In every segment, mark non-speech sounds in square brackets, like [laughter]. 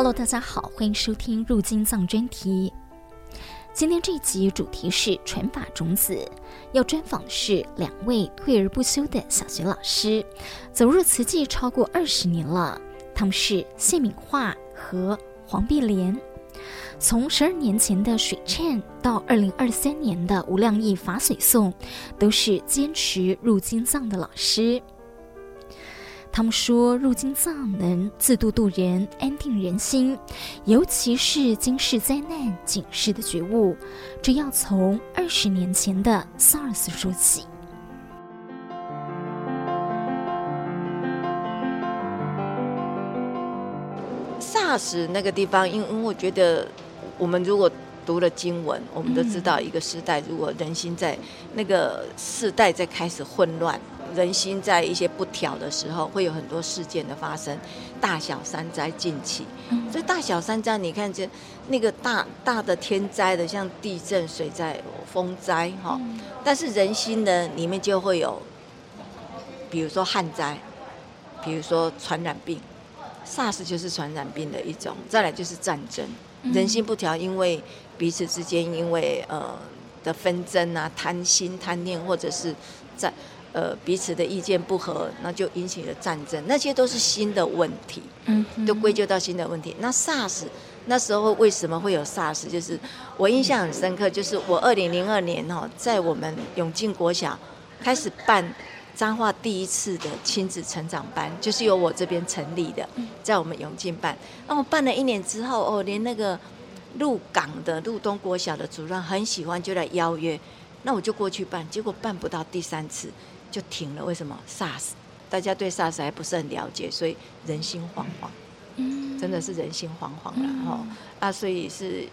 Hello，大家好，欢迎收听入金藏专题。今天这一集主题是传法种子，要专访的是两位退而不休的小学老师，走入慈济超过二十年了。他们是谢敏樺和黄碧莲。从十二年前的水忏到二零二三年的无量义法水颂，都是坚持入金藏的老师。他们说，入金藏能自度度人，安定人心，尤其是今世灾难警示的觉悟，这要从二十年前的 SARS 说起。SARS 那个地方，因为我觉得，我们如果读了经文，我们都知道，一个时代如果人心在那个世代在开始混乱。人心在一些不调的时候，会有很多事件的发生，大小三灾近起。所以大小三灾，你看这那个大大的天灾的，像地震、水灾、风灾，哈。但是人心呢，里面就会有，比如说旱灾，比如说传染病，SARS 就是传染病的一种。再来就是战争，人心不调，因为彼此之间因为呃的纷争啊、贪心、贪念，或者是在。呃，彼此的意见不合，那就引起了战争，那些都是新的问题，嗯，都归咎到新的问题。那 SARS 那时候为什么会有 SARS？就是我印象很深刻，就是我二零零二年哈，在我们永靖国小开始办彰化第一次的亲子成长班，就是由我这边成立的，在我们永靖办。那我办了一年之后，哦，连那个鹿港的鹿东国小的主任很喜欢，就来邀约，那我就过去办，结果办不到第三次。就停了，为什么？SARS，大家对 SARS 还不是很了解，所以人心惶惶，嗯，真的是人心惶惶了哈、嗯。啊，所以是，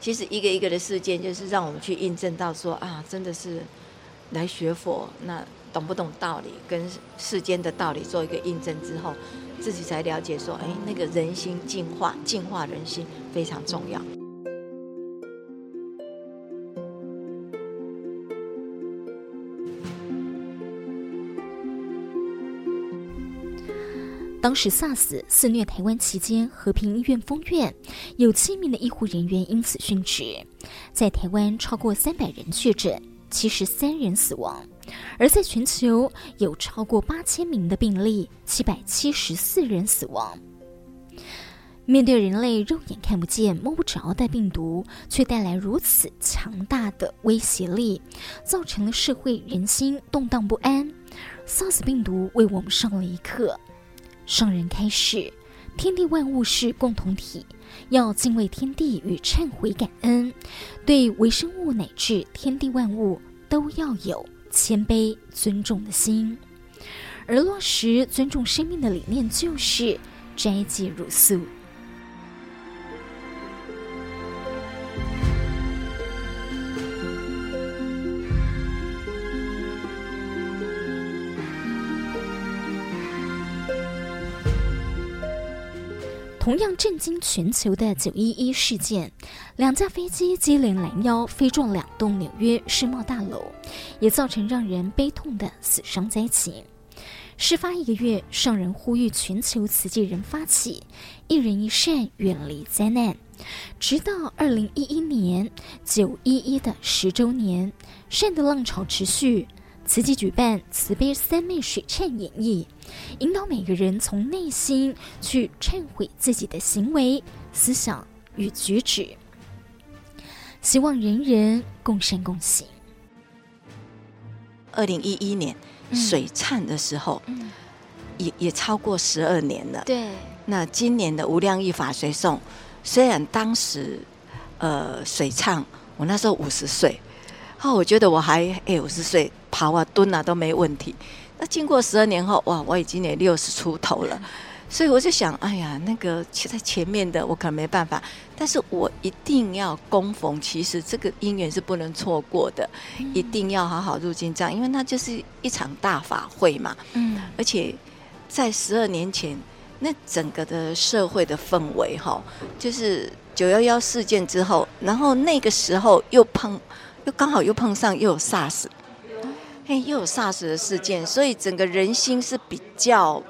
其实一个一个的事件，就是让我们去印证到说啊，真的是来学佛，那懂不懂道理，跟世间的道理做一个印证之后，自己才了解说，哎，那个人心净化，净化人心非常重要。当时 SARS 肆虐台湾期间，和平医院封院，有七名的医护人员因此殉职，在台湾超过三百人确诊，七十三人死亡；而在全球有超过八千名的病例，七百七十四人死亡。面对人类肉眼看不见、摸不着的病毒，却带来如此强大的威胁力，造成了社会人心动荡不安。SARS 病毒为我们上了一课。圣人开始，天地万物是共同体，要敬畏天地与忏悔感恩，对微生物乃至天地万物都要有谦卑尊重的心，而落实尊重生命的理念，就是斋戒茹素。同样震惊全球的九一一事件，两架飞机接连拦腰飞撞两栋纽约世贸大楼，也造成让人悲痛的死伤灾情。事发一个月，上人呼吁全球慈济人发起一人一善，远离灾难。直到二零一一年九一一的十周年，善的浪潮持续。慈济举办慈悲三昧水忏演绎，引导每个人从内心去忏悔自己的行为、思想与举止，希望人人共善共行。二零一一年水忏的时候，嗯、也也超过十二年了。对，那今年的无量义法随诵，虽然当时呃水忏，我那时候五十岁。哦，我觉得我还哎，五十岁爬啊蹲啊都没问题。那经过十二年后，哇，我已经也六十出头了，所以我就想，哎呀，那个在前面的我可能没办法，但是我一定要恭逢，其实这个姻缘是不能错过的，一定要好好入金藏，因为那就是一场大法会嘛。嗯，而且在十二年前，那整个的社会的氛围哈，就是九幺幺事件之后，然后那个时候又碰。又刚好又碰上又有 SARS，嘿，又有 SARS 的事件，所以整个人心是比较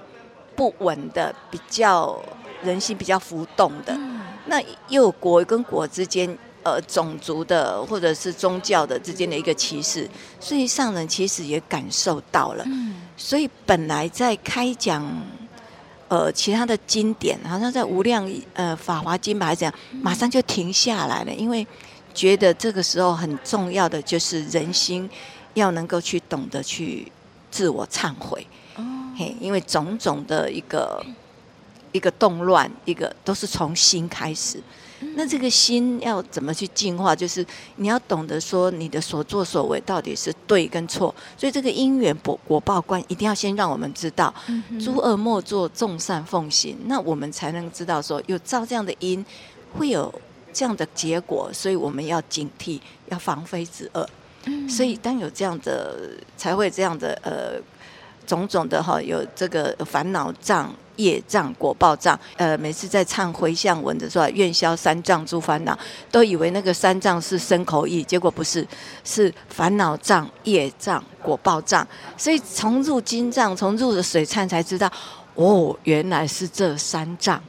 不稳的，比较人心比较浮动的。那又有国跟国之间，呃，种族的或者是宗教的之间的一个歧视，所以上人其实也感受到了。所以本来在开讲，呃，其他的经典，好像在无量呃法华经吧，还是怎样，马上就停下来了，因为觉得这个时候很重要的就是人心要能够去懂得去自我忏悔。哦嘿，因为种种的一个一个动乱，一个都是从心开始。那这个心要怎么去净化？就是你要懂得说，你的所作所为到底是对跟错。所以这个因缘果果报观，一定要先让我们知道，诸恶莫作，众善奉行。那我们才能知道说，有造这样的因，会有这样的结果。所以我们要警惕，要防非止恶。所以当有这样的，才会这样的呃。种种的哈，有这个烦恼障、业障、果报障。呃，每次在唱回向文的时候，愿消三障诸烦恼，都以为那个三障是身口意，结果不是，是烦恼障、业障、果报障。所以从入金藏，从入了水忏才知道，哦，原来是这三障，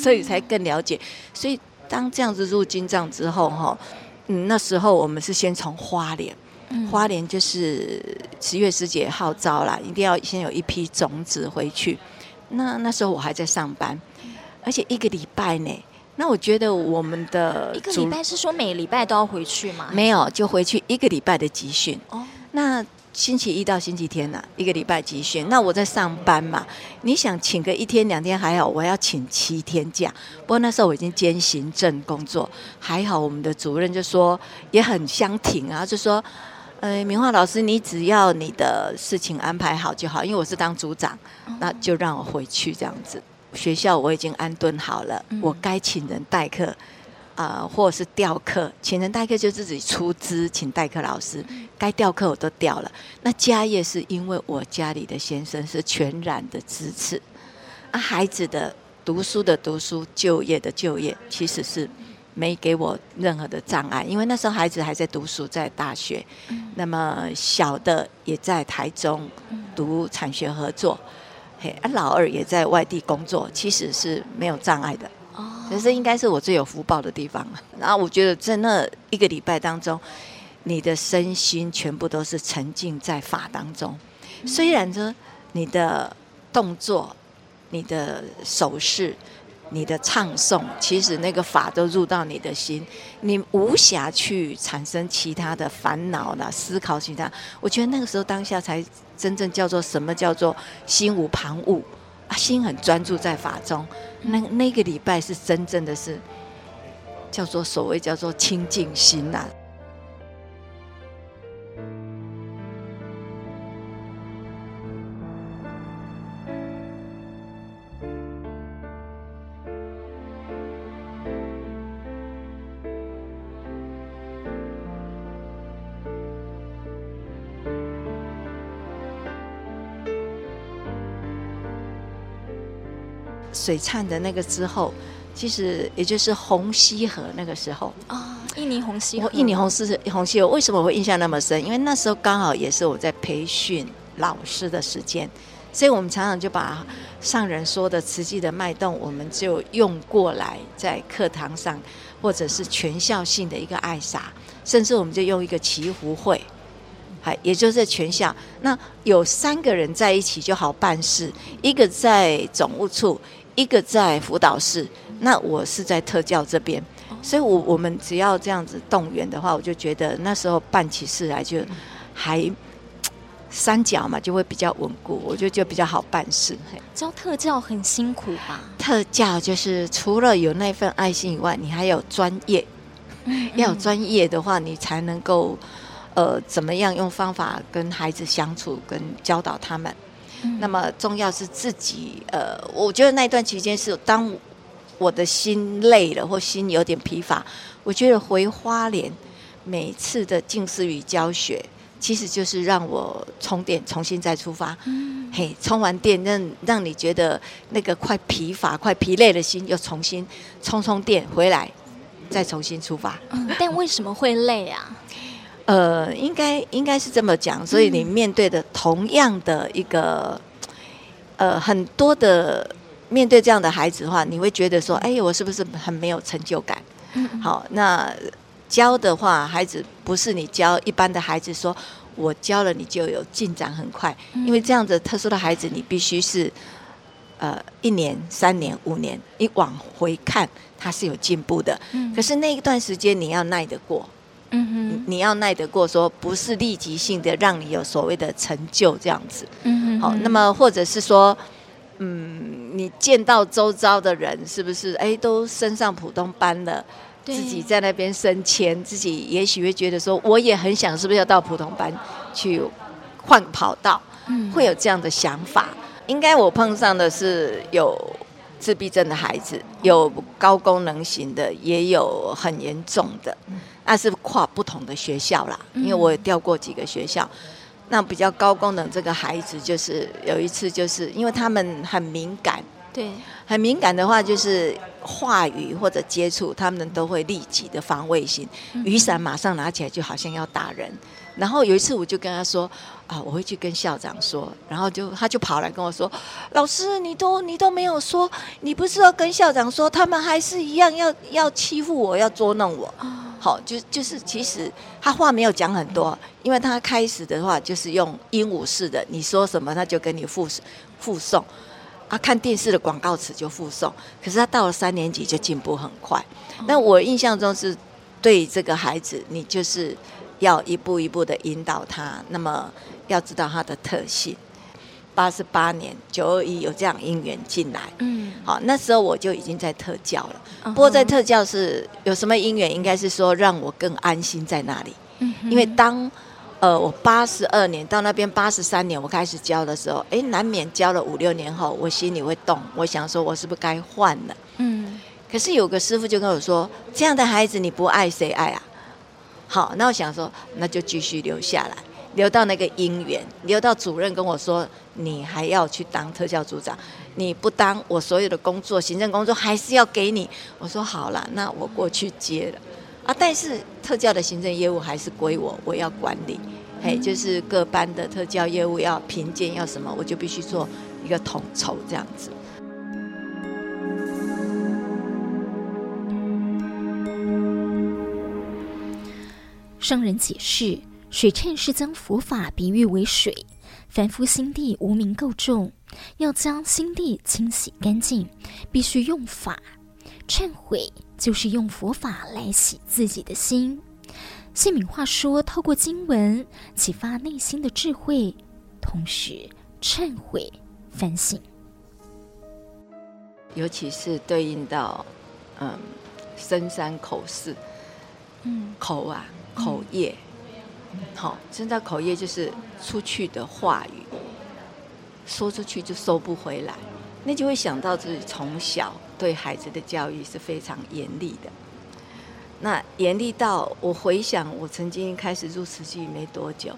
所以才更了解。所以当这样子入金藏之后，哈，嗯，那时候我们是先从花莲。花莲就是十月师姐号召啦，一定要先有一批种子回去。那那时候我还在上班，而且一个礼拜呢。那我觉得我们的一个礼拜是说每礼拜都要回去吗？没有，就回去一个礼拜的集训。哦，那星期一到星期天呢、啊，一个礼拜集训。那我在上班嘛，你想请个一天两天还好，我要请七天假。不过那时候我已经兼行政工作，还好我们的主任就说也很相挺啊，就说。呃，明华老师，你只要你的事情安排好就好，因为我是当组长，那就让我回去这样子。学校我已经安顿好了，我该请人代课，啊、呃，或者是调课，请人代课就自己出资请代课老师，该调课我都调了。那家业是因为我家里的先生是全然的支持，啊，孩子的读书的读书，就业的就业，其实是。没给我任何的障碍，因为那时候孩子还在读书，在大学，嗯、那么小的也在台中读产学合作，嘿，啊，老二也在外地工作，其实是没有障碍的。哦，其实应该是我最有福报的地方。然后我觉得在那一个礼拜当中，你的身心全部都是沉浸在法当中，虽然说你的动作、你的手势。你的唱诵，其实那个法都入到你的心，你无暇去产生其他的烦恼啦，思考其他。我觉得那个时候当下才真正叫做什么叫做心无旁骛啊，心很专注在法中。那那个礼拜是真正的是叫做所谓叫做清净心呐、啊。水忏的那个之后，其实也就是红溪河那个时候啊，印尼红溪河。印尼红溪红溪河为什么我会印象那么深？因为那时候刚好也是我在培训老师的时间，所以我们常常就把上人说的慈济的脉动，我们就用过来在课堂上，或者是全校性的一个爱洒，甚至我们就用一个祈福会。还也就是全校，那有三个人在一起就好办事，一个在总务处，一个在辅导室，那我是在特教这边，所以我我们只要这样子动员的话，我就觉得那时候办起事来就还三角嘛，就会比较稳固，我觉得就比较好办事。教特教很辛苦吧？特教就是除了有那份爱心以外，你还有专业，要有专业的话，你才能够。呃，怎么样用方法跟孩子相处，跟教导他们？嗯、那么重要是自己。呃，我觉得那段期间是当我的心累了，或心有点疲乏，我觉得回花莲每次的静思语教学，其实就是让我充电，重新再出发。嗯、嘿，充完电，让让你觉得那个快疲乏、快疲累的心，又重新充充电回来，再重新出发。嗯、但为什么会累啊？呃，应该应该是这么讲，所以你面对的同样的一个，呃，很多的面对这样的孩子的话，你会觉得说，哎，我是不是很没有成就感？嗯嗯好，那教的话，孩子不是你教一般的孩子说，我教了你就有进展很快，因为这样子特殊的孩子，你必须是呃一年、三年、五年，你往回看他是有进步的。可是那一段时间你要耐得过。嗯哼，你要耐得过，说不是立即性的让你有所谓的成就这样子。嗯哼，好，那么或者是说，嗯，你见到周遭的人是不是哎都升上普通班了，自己在那边升迁，自己也许会觉得说我也很想是不是要到普通班去换跑道，嗯，会有这样的想法。应该我碰上的是有自闭症的孩子，有高功能型的，也有很严重的。那是跨不同的学校啦，因为我也调过几个学校。那比较高功能这个孩子，就是有一次，就是因为他们很敏感，对，很敏感的话，就是话语或者接触，他们都会立即的防卫性，雨伞马上拿起来，就好像要打人。然后有一次，我就跟他说：“啊，我会去跟校长说。”然后就他就跑来跟我说：“老师，你都你都没有说，你不是要跟校长说，他们还是一样要要欺负我，要捉弄我。”好，就就是其实他话没有讲很多，因为他开始的话就是用鹦鹉式的，你说什么他就跟你复复送，啊，看电视的广告词就复送。可是他到了三年级就进步很快。那我印象中是对这个孩子，你就是。要一步一步的引导他，那么要知道它的特性。八十八年九二一有这样因缘进来，嗯，好，那时候我就已经在特教了。不过在特教是有什么因缘？应该是说让我更安心在那里。嗯，因为当呃我八十二年到那边八十三年我开始教的时候，哎，难免教了五六年后，我心里会动，我想说我是不是该换了？嗯，可是有个师傅就跟我说，这样的孩子你不爱谁爱啊？好，那我想说，那就继续留下来，留到那个姻缘，留到主任跟我说，你还要去当特教组长，你不当，我所有的工作，行政工作还是要给你。我说好了，那我过去接了啊，但是特教的行政业务还是归我，我要管理，嘿，就是各班的特教业务要评鉴要什么，我就必须做一个统筹这样子。商人解释，水忏是将佛法比喻为水，凡夫心地无名垢重，要将心地清洗干净，必须用法。忏悔就是用佛法来洗自己的心。谢敏话说，透过经文启发内心的智慧，同时忏悔反省。尤其是对应到嗯深山口寺，嗯口啊。口业，好，真的口业就是出去的话语，说出去就收不回来，那就会想到自己从小对孩子的教育是非常严厉的。那严厉到我回想，我曾经开始入慈济没多久，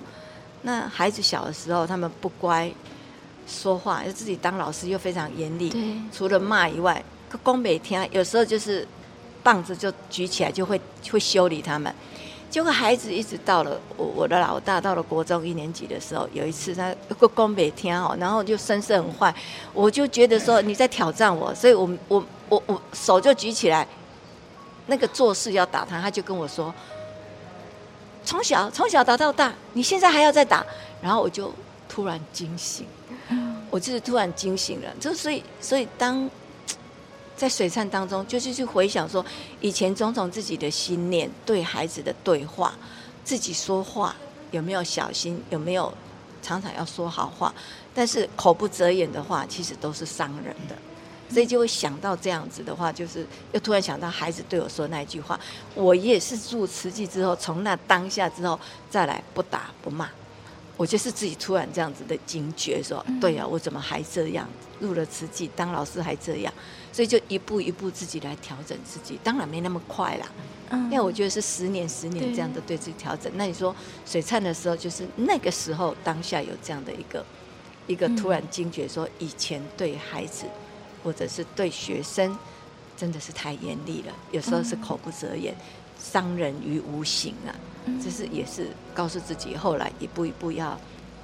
那孩子小的时候，他们不乖，说话又自己当老师又非常严厉，对，除了骂以外，公每天，有时候就是棒子就举起来就会会修理他们。结果孩子一直到了我我的老大到了国中一年级的时候，有一次他个讲没听哦，然后就声色很坏，我就觉得说你在挑战我，所以我我我我手就举起来，那个做事要打他，他就跟我说，从小从小打到大，你现在还要再打，然后我就突然惊醒，我就是突然惊醒了，就所以所以当。在水忏当中，就是去回想说以前种种自己的心念，对孩子的对话，自己说话有没有小心，有没有常常要说好话，但是口不择言的话，其实都是伤人的，所以就会想到这样子的话，就是又突然想到孩子对我说那句话，我也是住慈济之后，从那当下之后再来不打不骂，我就是自己突然这样子的惊觉说，对呀、啊，我怎么还这样？入了慈济当老师还这样。所以就一步一步自己来调整自己，当然没那么快啦。嗯，因为我觉得是十年十年这样的对自己调整。那你说水灿的时候，就是那个时候当下有这样的一个一个突然惊觉，说以前对孩子或者是对学生真的是太严厉了，有时候是口不择言，伤人于无形啊。这是也是告诉自己后来一步一步要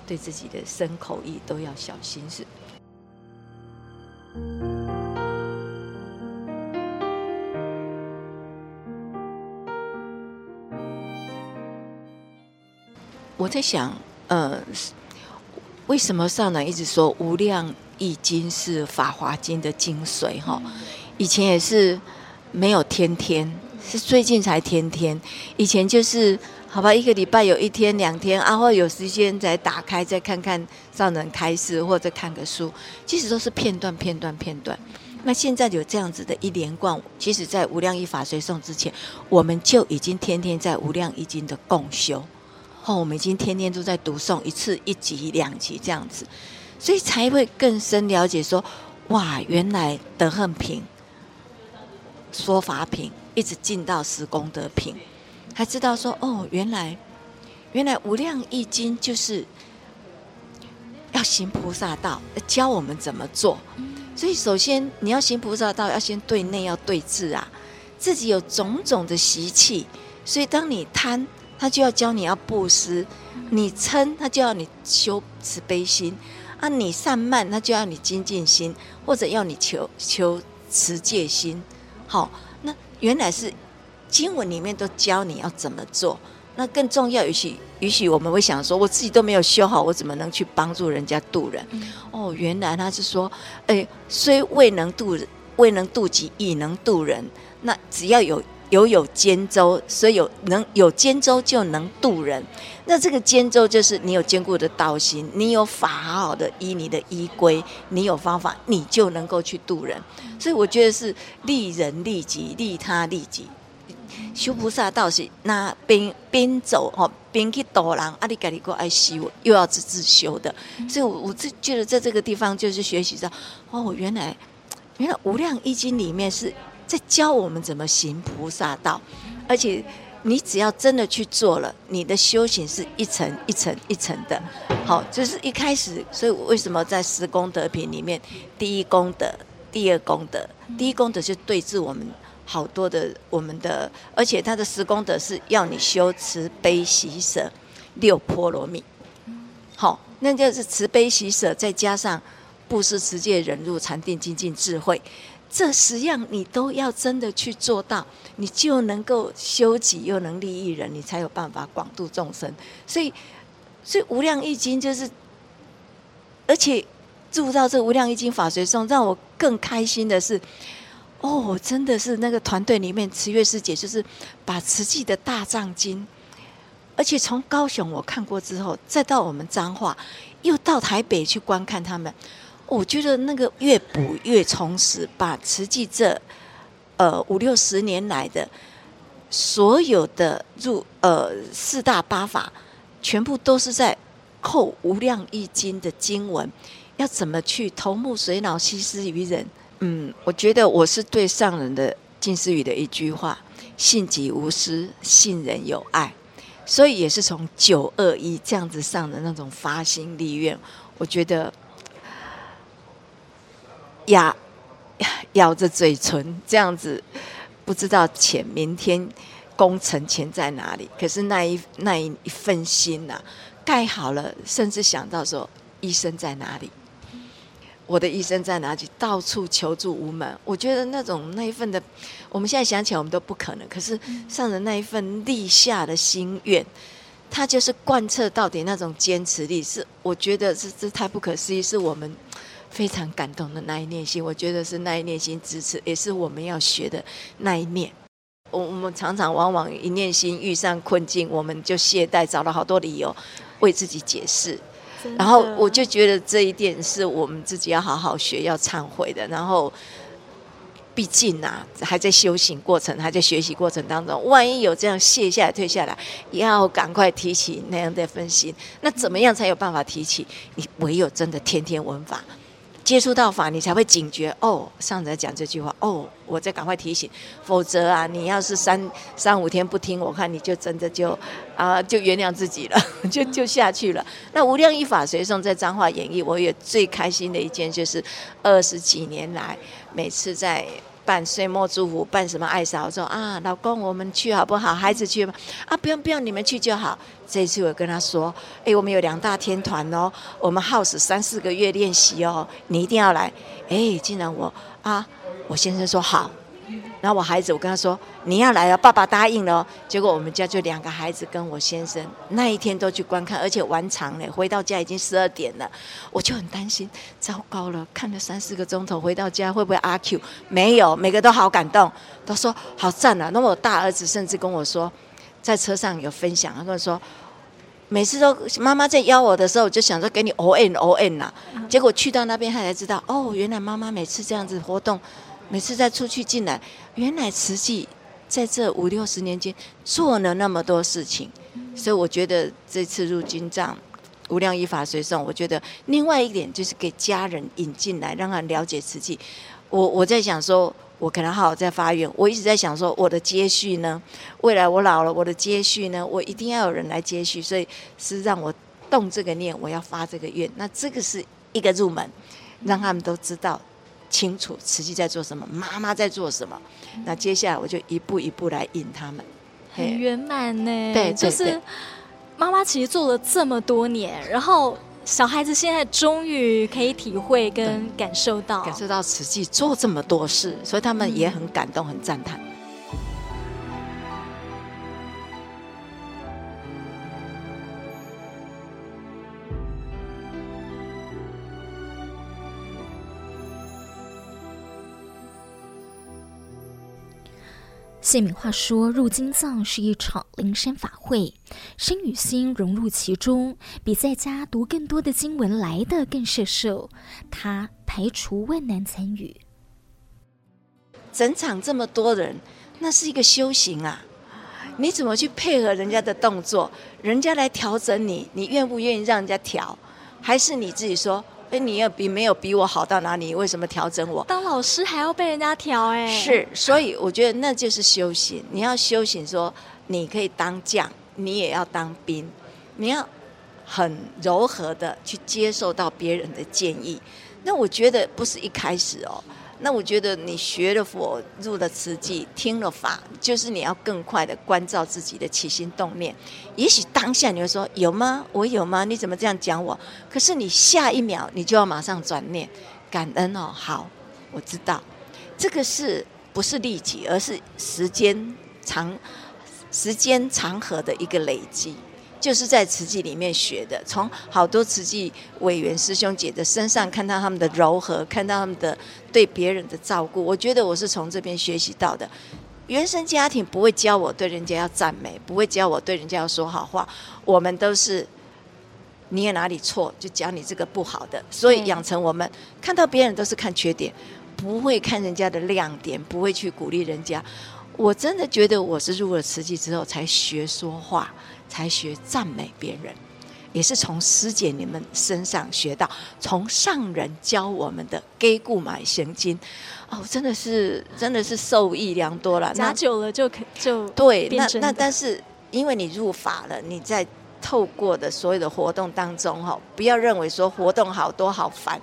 对自己的身口意都要小心是我在想呃为什么上来一直说无量易经是法华经的精髓哈？以前也是没有天天是最近才天天。以前就是好吧，一个礼拜有一天两天，啊，或有时间再打开再看看上人开示，或者看个书，其实都是片段片段片段。那现在有这样子的一连贯，其实在《无量义法随诵》之前，我们就已经天天在《无量一经》的共修。哦，我们已经天天都在读诵，一次一集两集这样子，所以才会更深了解说，哇，原来德恨品、说法品，一直进到十功德品，还知道说，哦，原来原来无量义经就是要行菩萨道，教我们怎么做。所以首先你要行菩萨道，要先对内要对治啊，自己有种种的习气，所以当你贪。他就要教你要布施，你嗔他就要你修慈悲心啊；你散漫他就要你精进心，或者要你求求持戒心。好，原来是经文里面都教你要怎么做。那更重要，也许也许我们会想说，我自己都没有修好，我怎么能去帮助人家渡人？哦，原来他是说，哎，虽未能渡人，未能渡己，亦能渡人。那只要有。有有肩周，所以有能有肩周就能渡人。那这个肩周就是你有坚固的道心，你有法好好的依你的依规，你有方法，你就能够去渡人。所以我觉得是利人利己，利他利己。修菩萨道是那边边走哦，边去度人，阿里嘎里过爱修，又要自自修的。所以我我自觉得在这个地方就是学习到哦，原来原来无量义经里面是。在教我们怎么行菩萨道，而且你只要真的去做了，你的修行是一层一层一层的。好，就是一开始，所以为什么在十功德品里面，第一功德、第二功德，第一功德就对治我们好多的我们的，而且他的十功德是要你修慈悲喜舍六波罗蜜。好，那就是慈悲喜舍，再加上布施持戒忍辱禅定精进智慧。这十样你都要真的去做到，你就能够修己又能利益人，你才有办法广度众生。所以，所以无量易经就是，而且入到这无量易经法随颂，让我更开心的是，哦，真的是那个团队里面慈月师姐，就是把慈济的大藏经，而且从高雄我看过之后，再到我们彰化，又到台北去观看他们。我觉得那个越补越充实，把慈济这呃五六十年来的所有的入呃四大八法，全部都是在扣无量义经的经文，要怎么去头目髓脑悉施于人？嗯，我觉得我是对上人的近思语的一句话：信己无私，信人有爱。所以也是从九二一这样子上的那种发心立愿，我觉得。压 [sighs] 咬着嘴唇这样子，不知道钱明天工程钱在哪里。可是那一那一份心呐、盖好了，甚至想到说医生在哪里，我的医生在哪里，到处求助无门。我觉得那种那一份的，我们现在想起来我们都不可能。可是上人那一份立下的心愿，他就是贯彻到底那种坚持力，是我觉得是这太不可思议，是我们。非常感动的那一念心，我觉得是那一念心支持，也是我们要学的那一念。我我们常常往往一念心遇上困境，我们就懈怠，找了好多理由为自己解释。然后我就觉得这一点是我们自己要好好学、要忏悔的。然后，毕竟啊，还在修行过程，还在学习过程当中，万一有这样卸下来、退下来，要赶快提起那样的分心。那怎么样才有办法提起？你唯有真的天天闻法。接触到法，你才会警觉哦。上者讲这句话哦，我再赶快提醒，否则啊，你要是三三五天不听，我看你就真的就啊，就原谅自己了，[laughs] 就就下去了。那无量义法随颂在彰化演绎，我也最开心的一件就是二十几年来，每次在。办岁末祝福，办什么爱嫂？说啊，老公，我们去好不好？孩子去吗？啊，不用不用，你们去就好。这次我跟他说，哎，我们有两大天团哦，我们耗时三四个月练习哦，你一定要来。哎，竟然我啊，我先生说好，然后我孩子，我跟他说你要来了，爸爸答应了。结果我们家就两个孩子跟我先生那一天都去观看，而且玩长了，回到家已经十二点了，我就很担心，糟糕了，看了三四个钟头，回到家会不会阿 Q？没有，每个都好感动，都说好赞啊。那么我大儿子甚至跟我说，在车上有分享，他跟我说，每次都妈妈在邀我的时候，我就想说给你 O N O N 呐，结果去到那边，他才知道哦，原来妈妈每次这样子活动。每次再出去进来，原来慈济在这五六十年间做了那么多事情，所以我觉得这次入金藏无量依法随送，我觉得另外一点就是给家人引进来，让他了解慈济。我我在想说，我可能好好在发愿，我一直在想说，我的接续呢？未来我老了，我的接续呢？我一定要有人来接续，所以是让我动这个念，我要发这个愿。那这个是一个入门，让他们都知道。清楚慈济在做什么，妈妈在做什么。那接下来我就一步一步来引他们，很圆满呢。对，就是妈妈其实做了这么多年，然后小孩子现在终于可以体会跟感受到，感受到慈济做这么多事，所以他们也很感动，很赞叹。谢敏话说：“入金藏是一场灵山法会，身与心融入其中，比在家读更多的经文来的更摄受。他排除万难参与。整场这么多人，那是一个修行啊！你怎么去配合人家的动作？人家来调整你，你愿不愿意让人家调？还是你自己说？”哎，你也比没有比我好到哪里？为什么调整我？当老师还要被人家调？哎，是，所以我觉得那就是修行。你要修行，说你可以当将，你也要当兵，你要很柔和的去接受到别人的建议。那我觉得不是一开始哦。那我觉得你学了佛，入了慈济，听了法，就是你要更快的关照自己的起心动念。也许当下你会说有吗？我有吗？你怎么这样讲我？可是你下一秒你就要马上转念，感恩哦。好，我知道，这个是不是利己，而是时间长、时间长河的一个累积。就是在慈济里面学的，从好多慈济委员师兄姐的身上看到他们的柔和，看到他们的对别人的照顾。我觉得我是从这边学习到的。原生家庭不会教我对人家要赞美，不会教我对人家要说好话。我们都是你有哪里错，就讲你这个不好的。所以养成我们看到别人都是看缺点，不会看人家的亮点，不会去鼓励人家。我真的觉得我是入了慈济之后才学说话。才学赞美别人，也是从师姐你们身上学到，从上人教我们的“给故买行经”，哦，真的是真的是受益良多了。拿久了就可就对，那那但是因为你入法了，你在透过的所有的活动当中，哈，不要认为说活动好多好烦。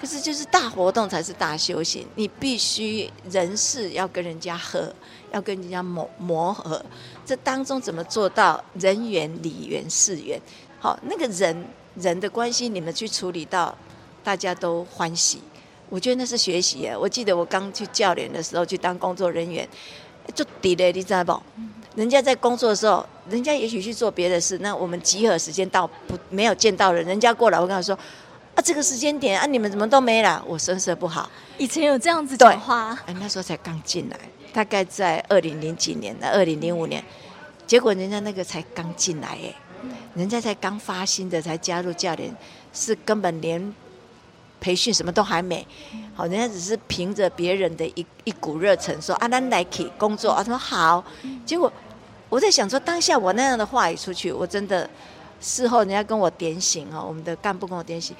可是，就是大活动才是大修行。你必须人事要跟人家合，要跟人家磨磨合。这当中怎么做到人缘、礼缘、事缘？好，那个人人的关系，你们去处理到大家都欢喜。我觉得那是学习。我记得我刚去教联的时候，去当工作人员，就抵了，你知道不？人家在工作的时候，人家也许去做别的事。那我们集合时间到，不没有见到人，人家过来，我跟他说。啊，这个时间点啊，你们怎么都没来？我声色不好。以前有这样子讲话，哎，那时候才刚进来，大概在二零零几年的二零零五年，结果人家那个才刚进来，哎，人家才刚发心的，才加入教练，是根本连培训什么都还没。好，人家只是凭着别人的一一股热忱说啊，咱来去工作啊，他说好。结果我在想说，当下我那样的话语出去，我真的。事后人家跟我点醒哦，我们的干部跟我点醒，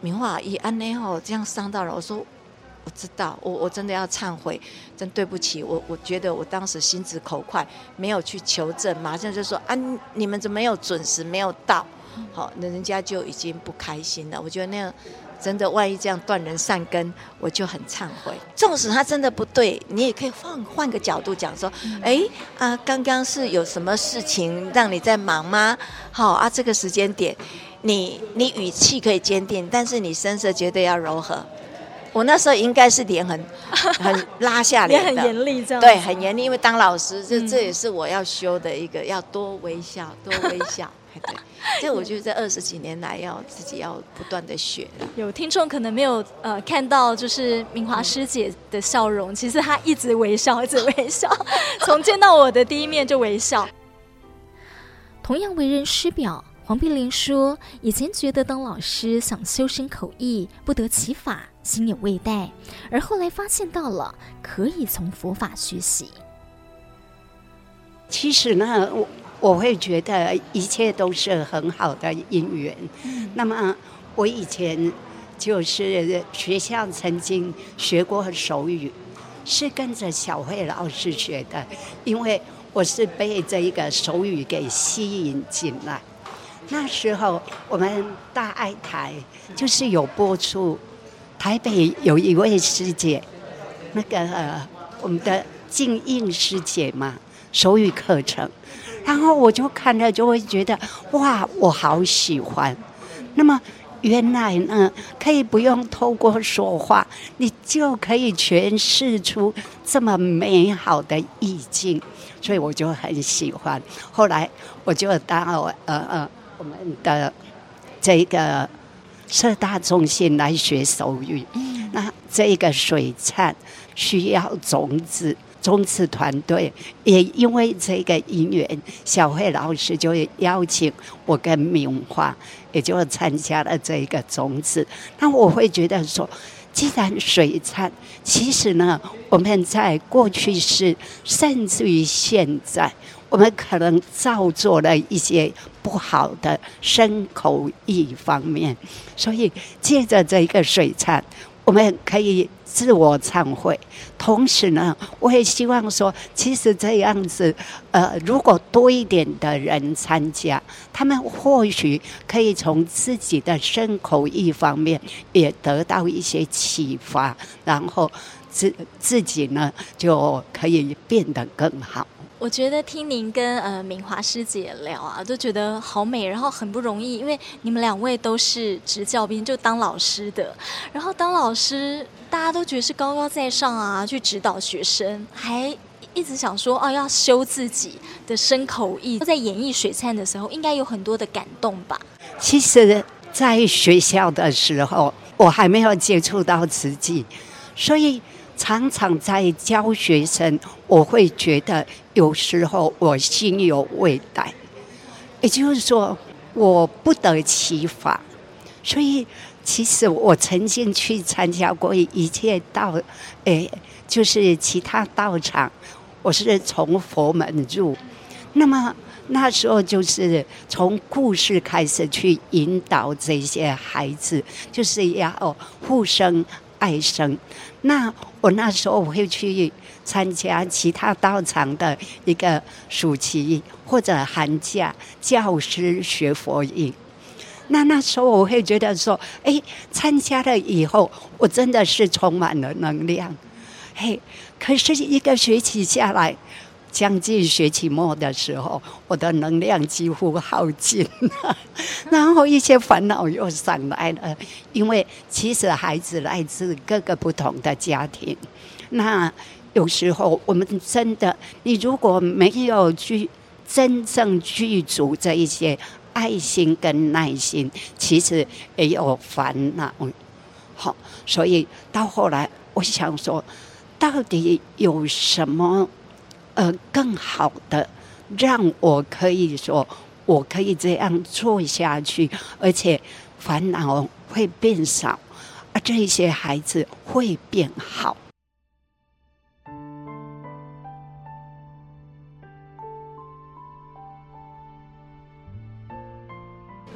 明华以安内吼这样伤到了，我说我知道，我我真的要忏悔，真对不起，我我觉得我当时心直口快，没有去求证，马上就说啊，你们怎么没有准时没有到？好，那人家就已经不开心了。我觉得那样。真的，万一这样断人善根，我就很忏悔。纵使他真的不对，你也可以换换个角度讲说，哎啊，刚刚是有什么事情让你在忙吗？好啊，这个时间点，你你语气可以坚定，但是你声色绝对要柔和。我那时候应该是脸很 [laughs] 很拉下脸的，很严厉这样。对，很严厉，因为当老师，这这也是我要修的一个，要多微笑，多微笑。[laughs] 对，所以我觉得这二十几年来，要自己要不断的学。有听众可能没有呃看到，就是明华师姐的笑容，其实她一直微笑，一直微笑，[laughs] 从见到我的第一面就微笑。同样为人师表，黄碧玲说，以前觉得当老师想修身口艺，不得其法，心有未逮，而后来发现到了可以从佛法学习。其实呢，我。我会觉得一切都是很好的因缘。那么我以前就是学校曾经学过手语，是跟着小慧老师学的，因为我是被这一个手语给吸引进来。那时候我们大爱台就是有播出，台北有一位师姐，那个呃我们的静应师姐嘛，手语课程。然后我就看了，就会觉得哇，我好喜欢。那么原来呢，可以不用透过说话，你就可以诠释出这么美好的意境，所以我就很喜欢。后来我就到呃呃我们的这个社大中心来学手语。那这个水忏需要种子。中次团队也因为这个因缘，小慧老师就邀请我跟明华，也就参加了这个种子。那我会觉得说，既然水忏，其实呢，我们在过去是，甚至于现在，我们可能造作了一些不好的身口意方面，所以借着这一个水忏。我们可以自我忏悔，同时呢，我也希望说，其实这样子，呃，如果多一点的人参加，他们或许可以从自己的身口意方面也得到一些启发，然后自自己呢就可以变得更好。我觉得听您跟呃明华师姐聊啊，就觉得好美，然后很不容易，因为你们两位都是执教兵，就当老师的，然后当老师大家都觉得是高高在上啊，去指导学生，还一直想说哦要修自己的身口意，在演绎水忏的时候，应该有很多的感动吧？其实，在学校的时候，我还没有接触到慈济，所以。常常在教学生，我会觉得有时候我心有未逮，也就是说我不得其法。所以其实我曾经去参加过一切道，诶，就是其他道场，我是从佛门入，那么那时候就是从故事开始去引导这些孩子，就是要护生。爱生，那我那时候我会去参加其他道场的一个暑期或者寒假教师学佛营。那那时候我会觉得说，哎，参加了以后，我真的是充满了能量。嘿，可是一个学期下来。将近学期末的时候，我的能量几乎耗尽了，[laughs] 然后一些烦恼又上来了。因为其实孩子来自各个不同的家庭，那有时候我们真的，你如果没有去真正具足这一些爱心跟耐心，其实也有烦恼。好，所以到后来，我想说，到底有什么？呃，更好的，让我可以说，我可以这样做下去，而且烦恼会变少，而这一些孩子会变好。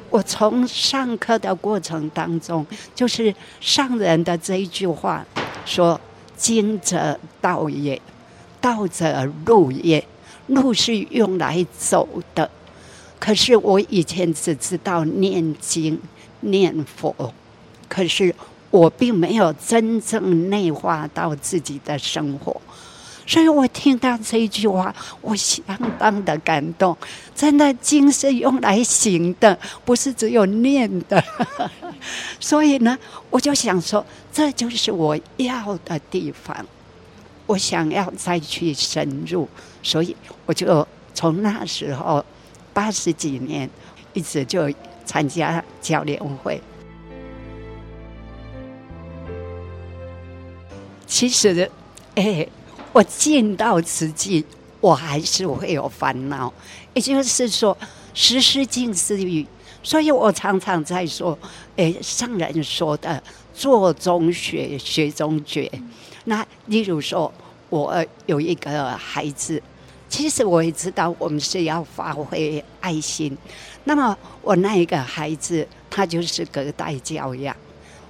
我从上课的过程当中，就是上人的这一句话说：“经者道也。”道者路也，路是用来走的。可是我以前只知道念经、念佛，可是我并没有真正内化到自己的生活。所以我听到这一句话，我相当的感动。真的，经是用来行的，不是只有念的。[laughs] 所以呢，我就想说，这就是我要的地方。我想要再去深入，所以我就从那时候八十几年，一直就参加教联会。其实，哎，[laughs] 我进到慈济，我还是会有烦恼。也就是说，时时静思语，所以我常常在说，诶，上人说的“做中学，学中觉”。那例如说，我有一个孩子，其实我也知道，我们是要发挥爱心。那么，我那一个孩子，他就是隔代教养，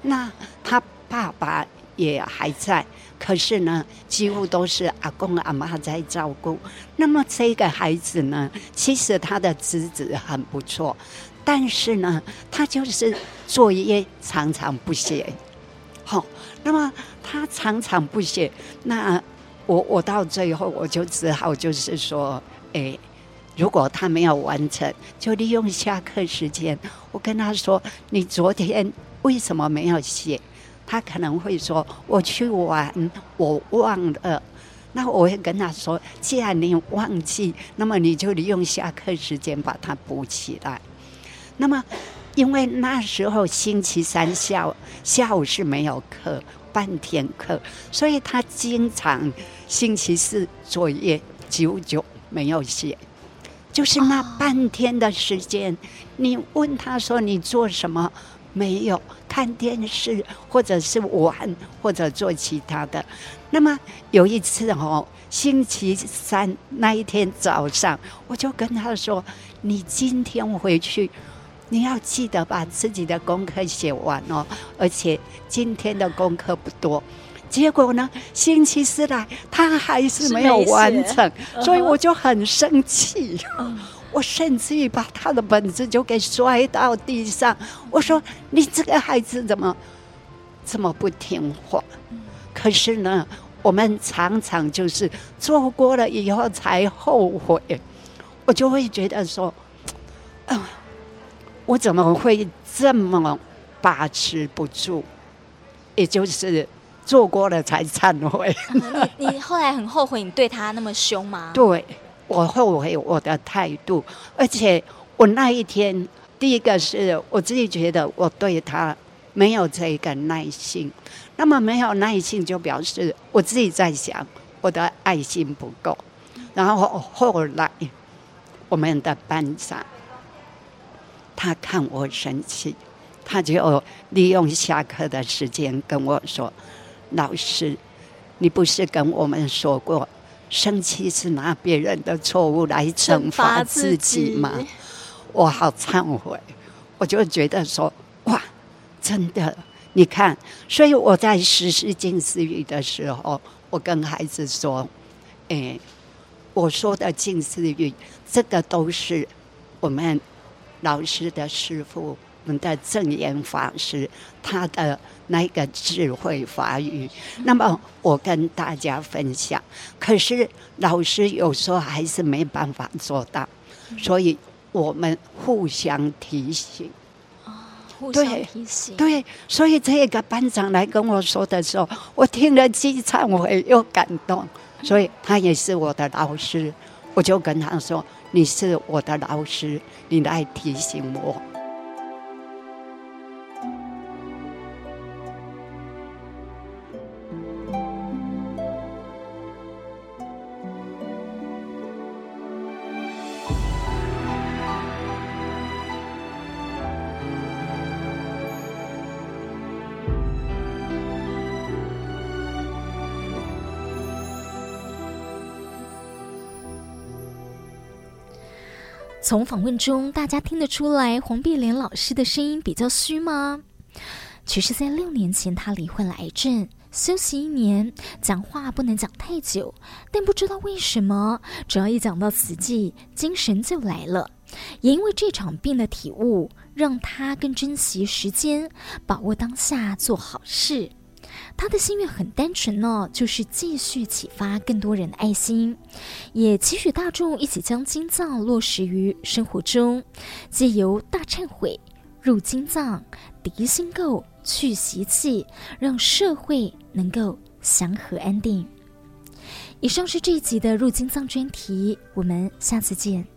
那他爸爸也还在。可是呢，几乎都是阿公阿妈在照顾。那么这个孩子呢，其实他的资质很不错，但是呢，他就是作业常常不写。好，那么他常常不写，那我我到最后我就只好就是说，哎，如果他没有完成，就利用下课时间，我跟他说，你昨天为什么没有写？他可能会说：“我去玩，我忘了。”那我会跟他说：“既然你忘记，那么你就利用下课时间把它补起来。”那么，因为那时候星期三下午下午是没有课，半天课，所以他经常星期四作业久久没有写，就是那半天的时间。你问他说：“你做什么？”没有看电视，或者是玩，或者做其他的。那么有一次哦，星期三那一天早上，我就跟他说：“你今天回去，你要记得把自己的功课写完哦。而且今天的功课不多。”结果呢，星期四来，他还是没有完成，所以我就很生气。我甚至于把他的本子就给摔到地上。我说：“你这个孩子怎么这么不听话？”可是呢，我们常常就是做过了以后才后悔。我就会觉得说：“啊，我怎么会这么把持不住？”也就是做过了才忏悔。你你后来很后悔你对他那么凶吗？对。我后悔我的态度，而且我那一天，第一个是我自己觉得我对他没有这个耐心，那么没有耐心就表示我自己在想我的爱心不够，然后后来我们的班长他看我生气，他就利用下课的时间跟我说：“老师，你不是跟我们说过？”生气是拿别人的错误来惩罚自己吗？己我好忏悔，我就觉得说，哇，真的，你看，所以我在实施近思语的时候，我跟孩子说，哎，我说的近思语，这个都是我们老师的师父。我们的正言法师，他的那个智慧法语，那么我跟大家分享。可是老师有时候还是没办法做到，所以我们互相提醒。互相提醒。对，所以这个班长来跟我说的时候，我听了既忏悔又感动。所以他也是我的老师，我就跟他说：“你是我的老师，你来提醒我。”从访问中，大家听得出来黄碧莲老师的声音比较虚吗？其实，在六年前，她罹患了癌症，休息一年，讲话不能讲太久。但不知道为什么，只要一讲到慈济，精神就来了。也因为这场病的体悟，让她更珍惜时间，把握当下，做好事。他的心愿很单纯呢，就是继续启发更多人的爱心，也期许大众一起将金藏落实于生活中，借由大忏悔、入金藏、涤心垢、去习气，让社会能够祥和安定。以上是这一集的入金藏专题，我们下次见。